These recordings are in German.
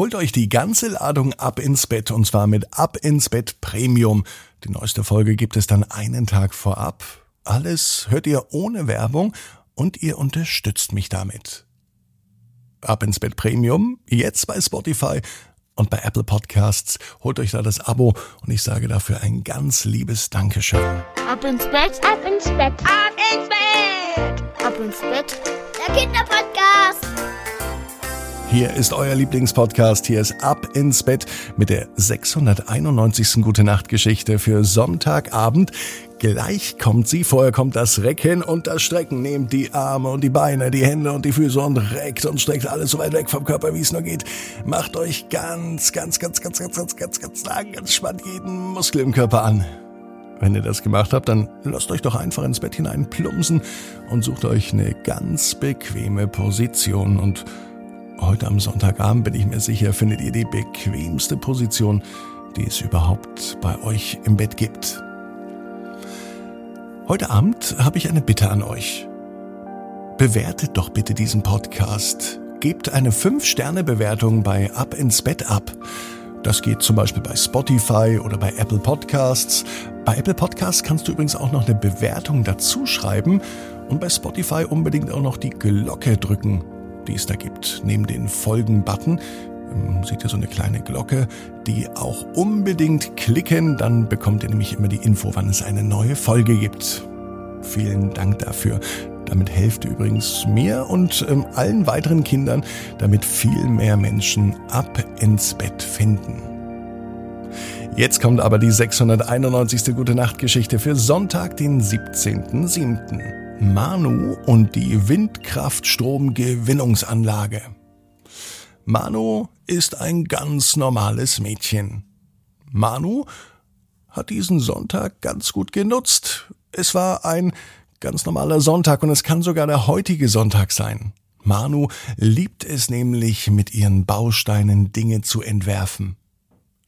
Holt euch die ganze Ladung ab ins Bett und zwar mit Ab ins Bett Premium. Die neueste Folge gibt es dann einen Tag vorab. Alles hört ihr ohne Werbung und ihr unterstützt mich damit. Ab ins Bett Premium, jetzt bei Spotify und bei Apple Podcasts. Holt euch da das Abo und ich sage dafür ein ganz liebes Dankeschön. Ab ins Bett, ab ins Bett, ab ins Bett, ab ins Bett. Der Kinderpodcast. Hier ist euer Lieblingspodcast. Hier ist Ab ins Bett mit der 691. Gute Nacht Geschichte für Sonntagabend. Gleich kommt sie, vorher kommt das Recken und das Strecken. Nehmt die Arme und die Beine, die Hände und die Füße und reckt und streckt alles so weit weg vom Körper, wie es nur geht. Macht euch ganz, ganz, ganz, ganz, ganz, ganz, ganz, ganz lang, ganz spannt jeden Muskel im Körper an. Wenn ihr das gemacht habt, dann lasst euch doch einfach ins Bett hinein plumpsen und sucht euch eine ganz bequeme Position und Heute am Sonntagabend bin ich mir sicher, findet ihr die bequemste Position, die es überhaupt bei euch im Bett gibt. Heute Abend habe ich eine Bitte an euch. Bewertet doch bitte diesen Podcast. Gebt eine 5-Sterne-Bewertung bei Ab ins Bett ab. Das geht zum Beispiel bei Spotify oder bei Apple Podcasts. Bei Apple Podcasts kannst du übrigens auch noch eine Bewertung dazu schreiben und bei Spotify unbedingt auch noch die Glocke drücken die es da gibt. Neben den Folgen-Button ähm, seht ihr so eine kleine Glocke, die auch unbedingt klicken, dann bekommt ihr nämlich immer die Info, wann es eine neue Folge gibt. Vielen Dank dafür. Damit helft ihr übrigens mir und ähm, allen weiteren Kindern, damit viel mehr Menschen ab ins Bett finden. Jetzt kommt aber die 691. Gute Nacht Geschichte für Sonntag, den 17.07. Manu und die Windkraftstromgewinnungsanlage. Manu ist ein ganz normales Mädchen. Manu hat diesen Sonntag ganz gut genutzt. Es war ein ganz normaler Sonntag und es kann sogar der heutige Sonntag sein. Manu liebt es nämlich, mit ihren Bausteinen Dinge zu entwerfen.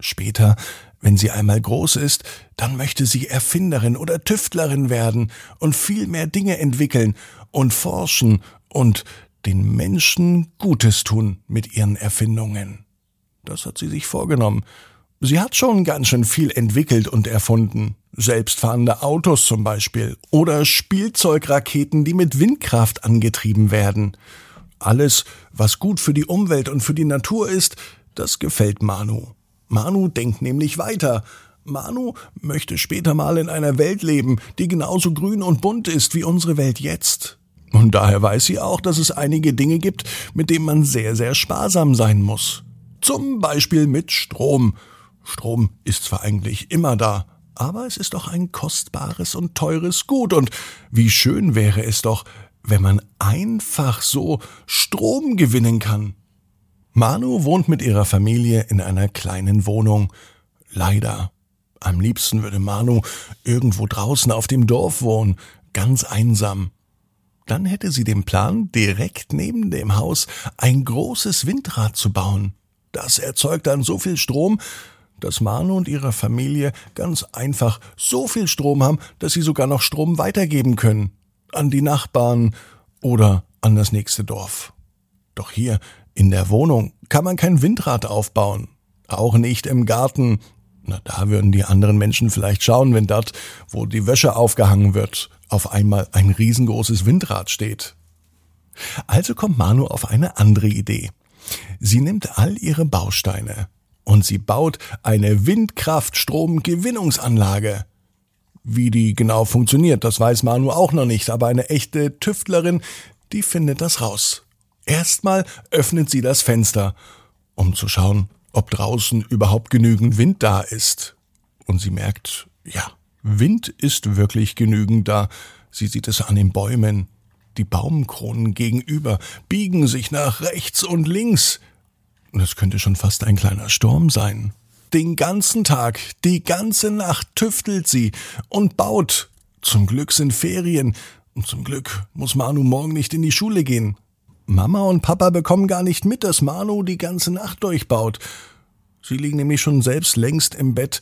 Später wenn sie einmal groß ist, dann möchte sie Erfinderin oder Tüftlerin werden und viel mehr Dinge entwickeln und forschen und den Menschen Gutes tun mit ihren Erfindungen. Das hat sie sich vorgenommen. Sie hat schon ganz schön viel entwickelt und erfunden. Selbstfahrende Autos zum Beispiel oder Spielzeugraketen, die mit Windkraft angetrieben werden. Alles, was gut für die Umwelt und für die Natur ist, das gefällt Manu. Manu denkt nämlich weiter. Manu möchte später mal in einer Welt leben, die genauso grün und bunt ist wie unsere Welt jetzt. Und daher weiß sie auch, dass es einige Dinge gibt, mit denen man sehr, sehr sparsam sein muss. Zum Beispiel mit Strom. Strom ist zwar eigentlich immer da, aber es ist doch ein kostbares und teures Gut, und wie schön wäre es doch, wenn man einfach so Strom gewinnen kann. Manu wohnt mit ihrer Familie in einer kleinen Wohnung. Leider. Am liebsten würde Manu irgendwo draußen auf dem Dorf wohnen, ganz einsam. Dann hätte sie den Plan, direkt neben dem Haus ein großes Windrad zu bauen. Das erzeugt dann so viel Strom, dass Manu und ihre Familie ganz einfach so viel Strom haben, dass sie sogar noch Strom weitergeben können. An die Nachbarn oder an das nächste Dorf. Doch hier in der Wohnung kann man kein Windrad aufbauen. Auch nicht im Garten. Na, da würden die anderen Menschen vielleicht schauen, wenn dort, wo die Wäsche aufgehangen wird, auf einmal ein riesengroßes Windrad steht. Also kommt Manu auf eine andere Idee. Sie nimmt all ihre Bausteine und sie baut eine Windkraftstromgewinnungsanlage. Wie die genau funktioniert, das weiß Manu auch noch nicht, aber eine echte Tüftlerin, die findet das raus. Erstmal öffnet sie das Fenster, um zu schauen, ob draußen überhaupt genügend Wind da ist. Und sie merkt, ja, Wind ist wirklich genügend da. Sie sieht es an den Bäumen. Die Baumkronen gegenüber biegen sich nach rechts und links. Das könnte schon fast ein kleiner Sturm sein. Den ganzen Tag, die ganze Nacht tüftelt sie und baut. Zum Glück sind Ferien. Und zum Glück muss Manu morgen nicht in die Schule gehen. Mama und Papa bekommen gar nicht mit, dass Manu die ganze Nacht durchbaut. Sie liegen nämlich schon selbst längst im Bett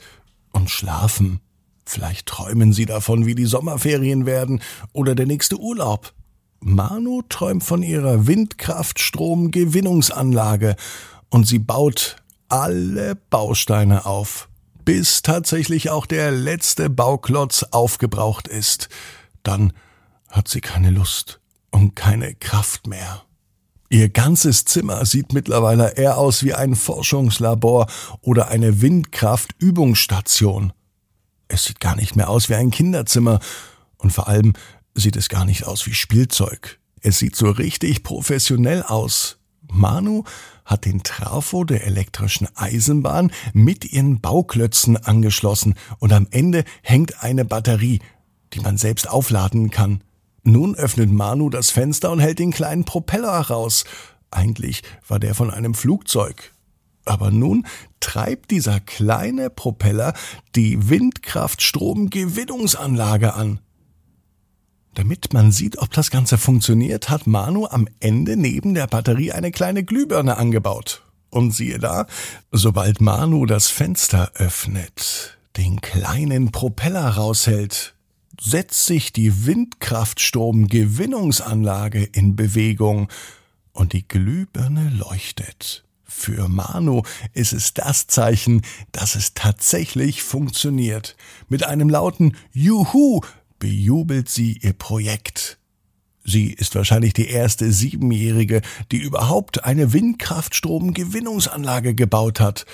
und schlafen. Vielleicht träumen sie davon, wie die Sommerferien werden oder der nächste Urlaub. Manu träumt von ihrer Windkraftstromgewinnungsanlage und sie baut alle Bausteine auf, bis tatsächlich auch der letzte Bauklotz aufgebraucht ist. Dann hat sie keine Lust und keine Kraft mehr. Ihr ganzes Zimmer sieht mittlerweile eher aus wie ein Forschungslabor oder eine Windkraftübungsstation. Es sieht gar nicht mehr aus wie ein Kinderzimmer und vor allem sieht es gar nicht aus wie Spielzeug. Es sieht so richtig professionell aus. Manu hat den Trafo der elektrischen Eisenbahn mit ihren Bauklötzen angeschlossen und am Ende hängt eine Batterie, die man selbst aufladen kann. Nun öffnet Manu das Fenster und hält den kleinen Propeller heraus. Eigentlich war der von einem Flugzeug. Aber nun treibt dieser kleine Propeller die Windkraftstromgewinnungsanlage an. Damit man sieht, ob das Ganze funktioniert, hat Manu am Ende neben der Batterie eine kleine Glühbirne angebaut. Und siehe da, sobald Manu das Fenster öffnet, den kleinen Propeller raushält, setzt sich die Windkraftstromgewinnungsanlage in Bewegung und die Glühbirne leuchtet. Für Manu ist es das Zeichen, dass es tatsächlich funktioniert. Mit einem lauten Juhu bejubelt sie ihr Projekt. Sie ist wahrscheinlich die erste Siebenjährige, die überhaupt eine Windkraftstromgewinnungsanlage gebaut hat.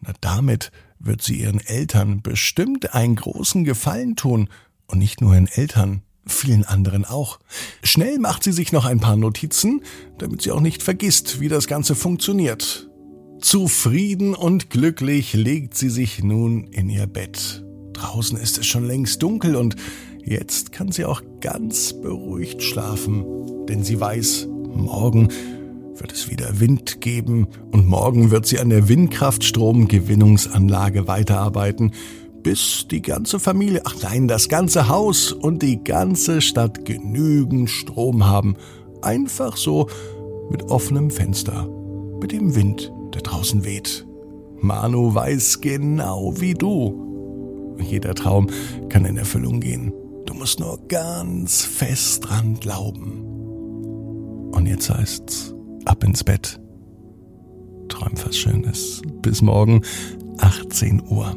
Na, damit wird sie ihren Eltern bestimmt einen großen Gefallen tun. Und nicht nur ihren Eltern, vielen anderen auch. Schnell macht sie sich noch ein paar Notizen, damit sie auch nicht vergisst, wie das Ganze funktioniert. Zufrieden und glücklich legt sie sich nun in ihr Bett. Draußen ist es schon längst dunkel und Jetzt kann sie auch ganz beruhigt schlafen, denn sie weiß, morgen wird es wieder Wind geben und morgen wird sie an der Windkraftstromgewinnungsanlage weiterarbeiten, bis die ganze Familie, ach nein, das ganze Haus und die ganze Stadt genügend Strom haben. Einfach so mit offenem Fenster, mit dem Wind, der draußen weht. Manu weiß genau wie du. Jeder Traum kann in Erfüllung gehen. Du musst nur ganz fest dran glauben. Und jetzt heißt's, ab ins Bett. Träum was Schönes. Bis morgen, 18 Uhr.